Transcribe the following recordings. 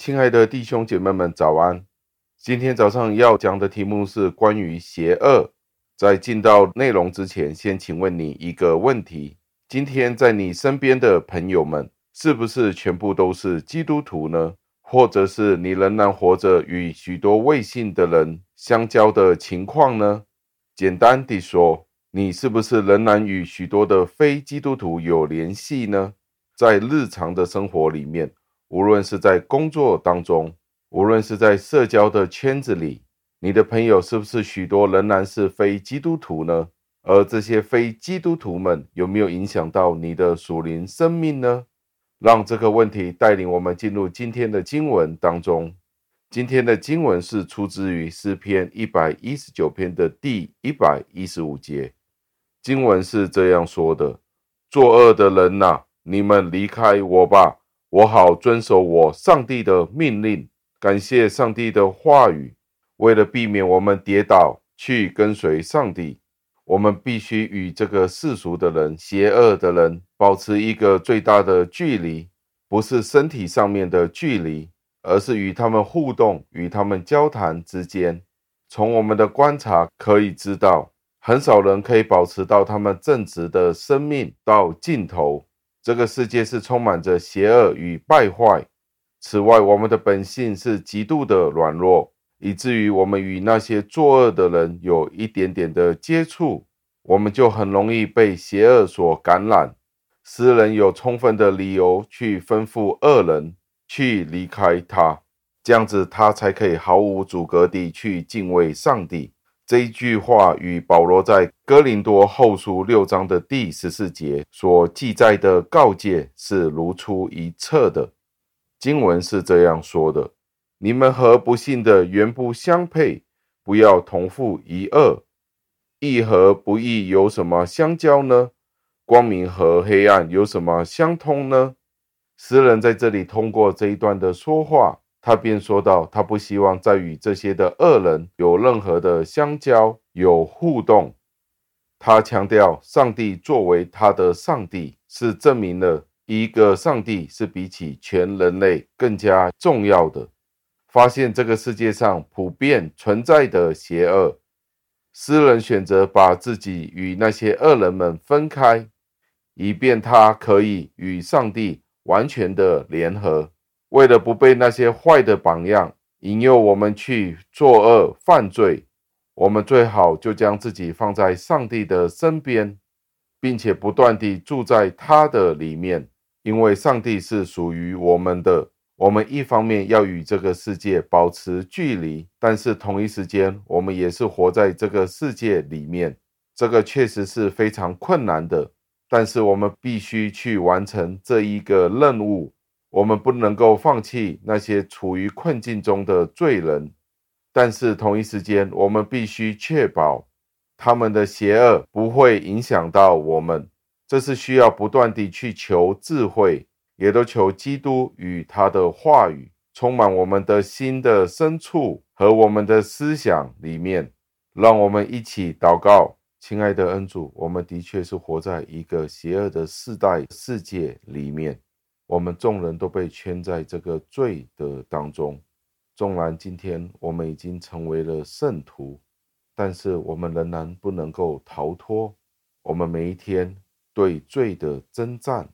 亲爱的弟兄姐妹们，早安！今天早上要讲的题目是关于邪恶。在进到内容之前，先请问你一个问题：今天在你身边的朋友们，是不是全部都是基督徒呢？或者是你仍然活着与许多未信的人相交的情况呢？简单地说，你是不是仍然与许多的非基督徒有联系呢？在日常的生活里面，无论是在工作当中，无论是在社交的圈子里，你的朋友是不是许多仍然是非基督徒呢？而这些非基督徒们有没有影响到你的属灵生命呢？让这个问题带领我们进入今天的经文当中。今天的经文是出自于诗篇一百一十九篇的第一百一十五节。经文是这样说的：“作恶的人呐，你们离开我吧，我好遵守我上帝的命令。感谢上帝的话语。为了避免我们跌倒，去跟随上帝，我们必须与这个世俗的人、邪恶的人保持一个最大的距离，不是身体上面的距离，而是与他们互动、与他们交谈之间。从我们的观察可以知道。”很少人可以保持到他们正直的生命到尽头。这个世界是充满着邪恶与败坏。此外，我们的本性是极度的软弱，以至于我们与那些作恶的人有一点点的接触，我们就很容易被邪恶所感染。诗人有充分的理由去吩咐恶人去离开他，这样子他才可以毫无阻隔地去敬畏上帝。这一句话与保罗在哥林多后书六章的第十四节所记载的告诫是如出一辙的。经文是这样说的：“你们和不信的原不相配，不要同负一轭。义和不义有什么相交呢？光明和黑暗有什么相通呢？”诗人在这里通过这一段的说话。他便说道：“他不希望再与这些的恶人有任何的相交、有互动。他强调，上帝作为他的上帝，是证明了一个上帝是比起全人类更加重要的。发现这个世界上普遍存在的邪恶，诗人选择把自己与那些恶人们分开，以便他可以与上帝完全的联合。”为了不被那些坏的榜样引诱我们去作恶犯罪，我们最好就将自己放在上帝的身边，并且不断地住在他的里面。因为上帝是属于我们的，我们一方面要与这个世界保持距离，但是同一时间，我们也是活在这个世界里面。这个确实是非常困难的，但是我们必须去完成这一个任务。我们不能够放弃那些处于困境中的罪人，但是同一时间，我们必须确保他们的邪恶不会影响到我们。这是需要不断地去求智慧，也都求基督与他的话语充满我们的心的深处和我们的思想里面。让我们一起祷告，亲爱的恩主，我们的确是活在一个邪恶的世代世界里面。我们众人都被圈在这个罪的当中，纵然今天我们已经成为了圣徒，但是我们仍然不能够逃脱。我们每一天对罪的征战，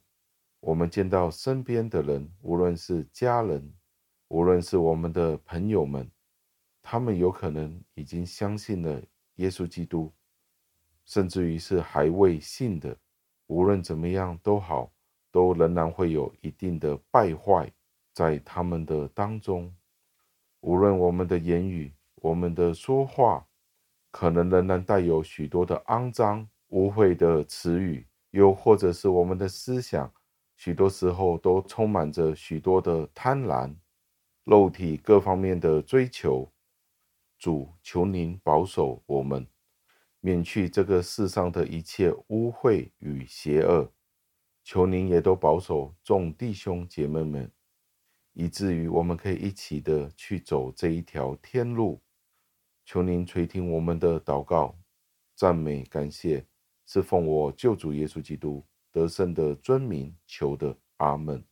我们见到身边的人，无论是家人，无论是我们的朋友们，他们有可能已经相信了耶稣基督，甚至于是还未信的。无论怎么样都好。都仍然会有一定的败坏在他们的当中，无论我们的言语、我们的说话，可能仍然带有许多的肮脏、污秽的词语，又或者是我们的思想，许多时候都充满着许多的贪婪、肉体各方面的追求。主，求您保守我们，免去这个世上的一切污秽与邪恶。求您也都保守众弟兄姐妹们，以至于我们可以一起的去走这一条天路。求您垂听我们的祷告、赞美、感谢，是奉我救主耶稣基督得胜的尊名求的。阿门。